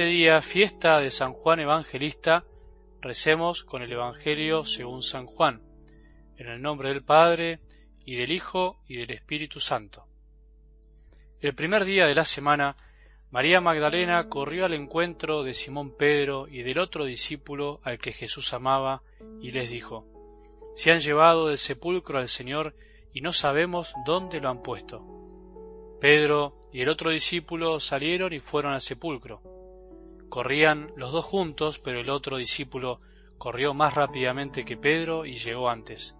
este día, fiesta de San Juan Evangelista, recemos con el Evangelio según San Juan, en el nombre del Padre, y del Hijo, y del Espíritu Santo. El primer día de la semana, María Magdalena corrió al encuentro de Simón Pedro y del otro discípulo al que Jesús amaba, y les dijo, Se han llevado del sepulcro al Señor y no sabemos dónde lo han puesto. Pedro y el otro discípulo salieron y fueron al sepulcro. Corrían los dos juntos, pero el otro discípulo corrió más rápidamente que Pedro y llegó antes.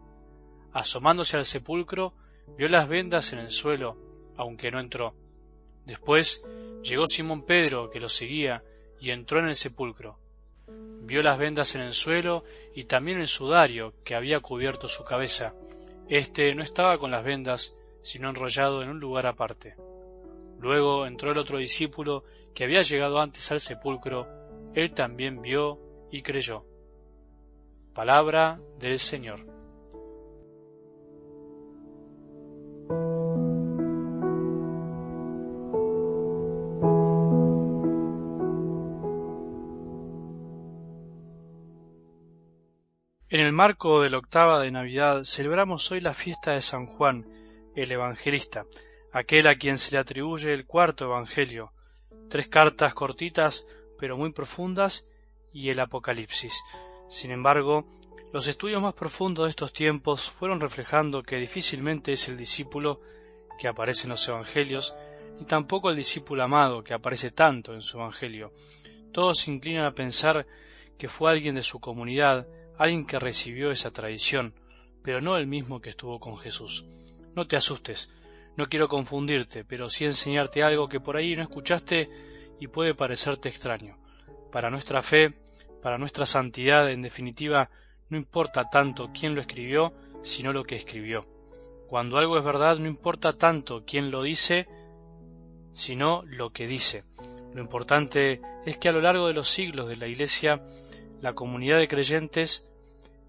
Asomándose al sepulcro, vio las vendas en el suelo, aunque no entró. Después llegó Simón Pedro, que lo seguía, y entró en el sepulcro. Vio las vendas en el suelo y también el sudario que había cubierto su cabeza. Este no estaba con las vendas, sino enrollado en un lugar aparte. Luego entró el otro discípulo que había llegado antes al sepulcro, él también vio y creyó. Palabra del Señor. En el marco de la octava de Navidad celebramos hoy la fiesta de San Juan, el Evangelista, aquel a quien se le atribuye el cuarto Evangelio, tres cartas cortitas pero muy profundas y el Apocalipsis. Sin embargo, los estudios más profundos de estos tiempos fueron reflejando que difícilmente es el discípulo que aparece en los Evangelios, ni tampoco el discípulo amado que aparece tanto en su Evangelio. Todos se inclinan a pensar que fue alguien de su comunidad, alguien que recibió esa tradición, pero no el mismo que estuvo con Jesús. No te asustes, no quiero confundirte, pero sí enseñarte algo que por ahí no escuchaste y puede parecerte extraño. Para nuestra fe, para nuestra santidad, en definitiva, no importa tanto quién lo escribió, sino lo que escribió. Cuando algo es verdad, no importa tanto quién lo dice, sino lo que dice. Lo importante es que a lo largo de los siglos de la Iglesia, la comunidad de creyentes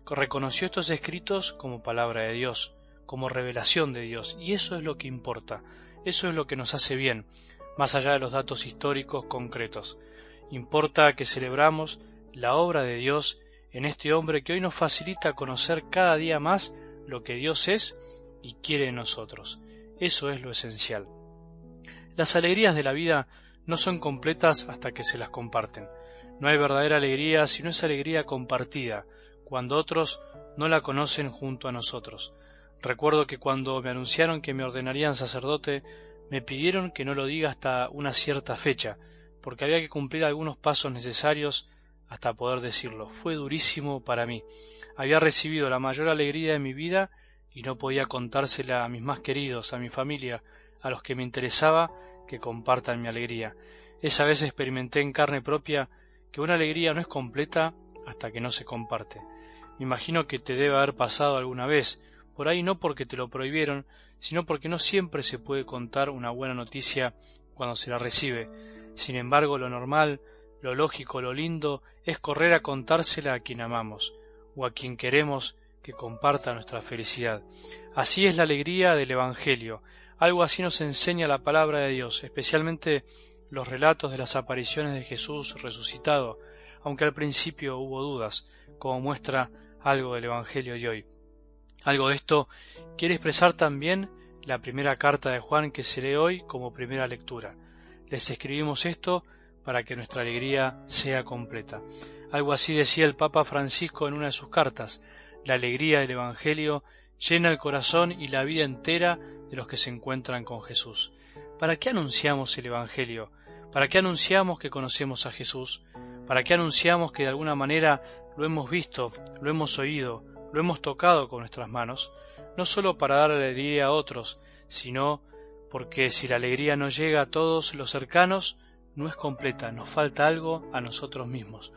reconoció estos escritos como palabra de Dios, como revelación de Dios, y eso es lo que importa, eso es lo que nos hace bien, más allá de los datos históricos concretos. Importa que celebramos la obra de Dios en este hombre que hoy nos facilita conocer cada día más lo que Dios es y quiere en nosotros. Eso es lo esencial. Las alegrías de la vida no son completas hasta que se las comparten. No hay verdadera alegría si no es alegría compartida, cuando otros no la conocen junto a nosotros. Recuerdo que cuando me anunciaron que me ordenarían sacerdote, me pidieron que no lo diga hasta una cierta fecha, porque había que cumplir algunos pasos necesarios hasta poder decirlo. Fue durísimo para mí. Había recibido la mayor alegría de mi vida y no podía contársela a mis más queridos, a mi familia, a los que me interesaba que compartan mi alegría. Esa vez experimenté en carne propia que una alegría no es completa hasta que no se comparte. Me imagino que te debe haber pasado alguna vez, por ahí no porque te lo prohibieron, sino porque no siempre se puede contar una buena noticia cuando se la recibe. Sin embargo, lo normal, lo lógico, lo lindo es correr a contársela a quien amamos o a quien queremos que comparta nuestra felicidad. Así es la alegría del Evangelio. Algo así nos enseña la palabra de Dios, especialmente los relatos de las apariciones de Jesús resucitado, aunque al principio hubo dudas, como muestra algo del Evangelio de hoy. Algo de esto quiere expresar también la primera carta de Juan que se lee hoy como primera lectura. Les escribimos esto para que nuestra alegría sea completa. Algo así decía el Papa Francisco en una de sus cartas. La alegría del Evangelio llena el corazón y la vida entera de los que se encuentran con Jesús. ¿Para qué anunciamos el Evangelio? ¿Para qué anunciamos que conocemos a Jesús? ¿Para qué anunciamos que de alguna manera lo hemos visto, lo hemos oído, lo hemos tocado con nuestras manos, no sólo para dar alegría a otros, sino porque si la alegría no llega a todos los cercanos, no es completa, nos falta algo a nosotros mismos.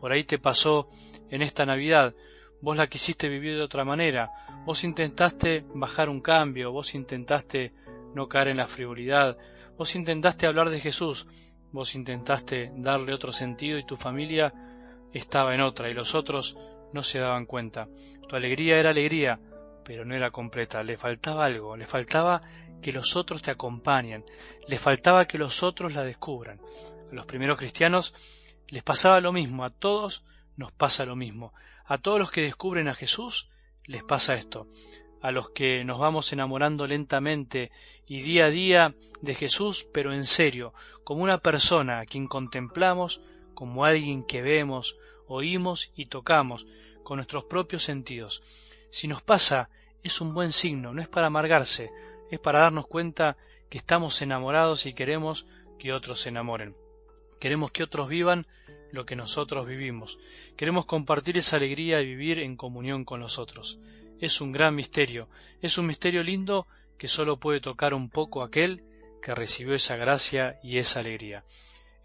Por ahí te pasó en esta Navidad, vos la quisiste vivir de otra manera, vos intentaste bajar un cambio, vos intentaste no caer en la frivolidad, vos intentaste hablar de Jesús, vos intentaste darle otro sentido y tu familia estaba en otra y los otros no se daban cuenta. Tu alegría era alegría, pero no era completa, le faltaba algo, le faltaba que los otros te acompañen, le faltaba que los otros la descubran. A los primeros cristianos les pasaba lo mismo, a todos nos pasa lo mismo. A todos los que descubren a Jesús les pasa esto. A los que nos vamos enamorando lentamente y día a día de Jesús, pero en serio, como una persona a quien contemplamos, como alguien que vemos, oímos y tocamos con nuestros propios sentidos. Si nos pasa, es un buen signo, no es para amargarse, es para darnos cuenta que estamos enamorados y queremos que otros se enamoren. Queremos que otros vivan lo que nosotros vivimos. Queremos compartir esa alegría y vivir en comunión con los otros. Es un gran misterio, es un misterio lindo que solo puede tocar un poco aquel que recibió esa gracia y esa alegría.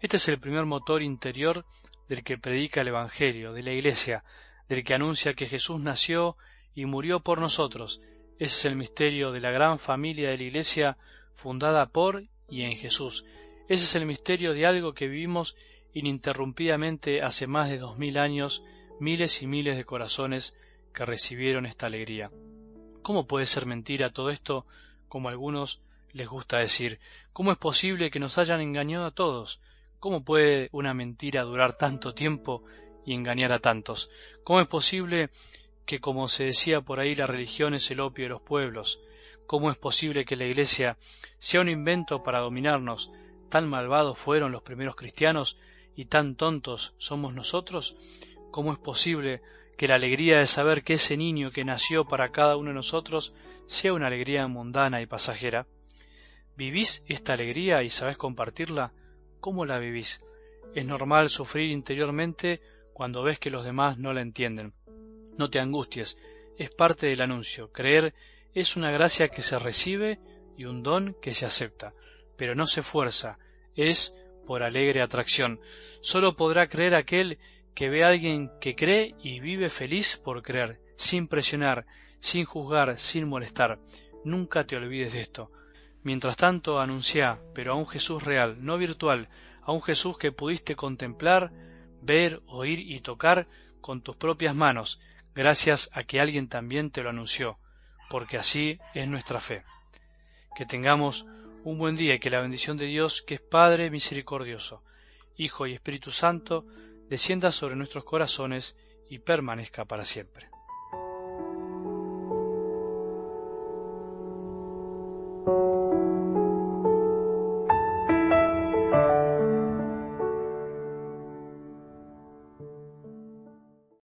Este es el primer motor interior del que predica el Evangelio, de la Iglesia, del que anuncia que Jesús nació y murió por nosotros. Ese es el misterio de la gran familia de la Iglesia fundada por y en Jesús. Ese es el misterio de algo que vivimos ininterrumpidamente hace más de dos mil años, miles y miles de corazones que recibieron esta alegría. ¿Cómo puede ser mentira todo esto, como a algunos les gusta decir? ¿Cómo es posible que nos hayan engañado a todos? ¿Cómo puede una mentira durar tanto tiempo y engañar a tantos? ¿Cómo es posible que, como se decía por ahí, la religión es el opio de los pueblos? ¿Cómo es posible que la Iglesia sea un invento para dominarnos, tan malvados fueron los primeros cristianos y tan tontos somos nosotros? ¿Cómo es posible que la alegría de saber que ese niño que nació para cada uno de nosotros sea una alegría mundana y pasajera? ¿Vivís esta alegría y sabés compartirla? ¿Cómo la vivís? Es normal sufrir interiormente cuando ves que los demás no la entienden. No te angusties, es parte del anuncio. Creer es una gracia que se recibe y un don que se acepta pero no se fuerza, es por alegre atracción. Sólo podrá creer aquel que ve a alguien que cree y vive feliz por creer, sin presionar, sin juzgar, sin molestar. Nunca te olvides de esto. Mientras tanto, anuncia, pero a un Jesús real, no virtual, a un Jesús que pudiste contemplar, ver, oír y tocar con tus propias manos, gracias a que alguien también te lo anunció, porque así es nuestra fe. Que tengamos un buen día y que la bendición de Dios, que es Padre misericordioso, Hijo y Espíritu Santo, descienda sobre nuestros corazones y permanezca para siempre.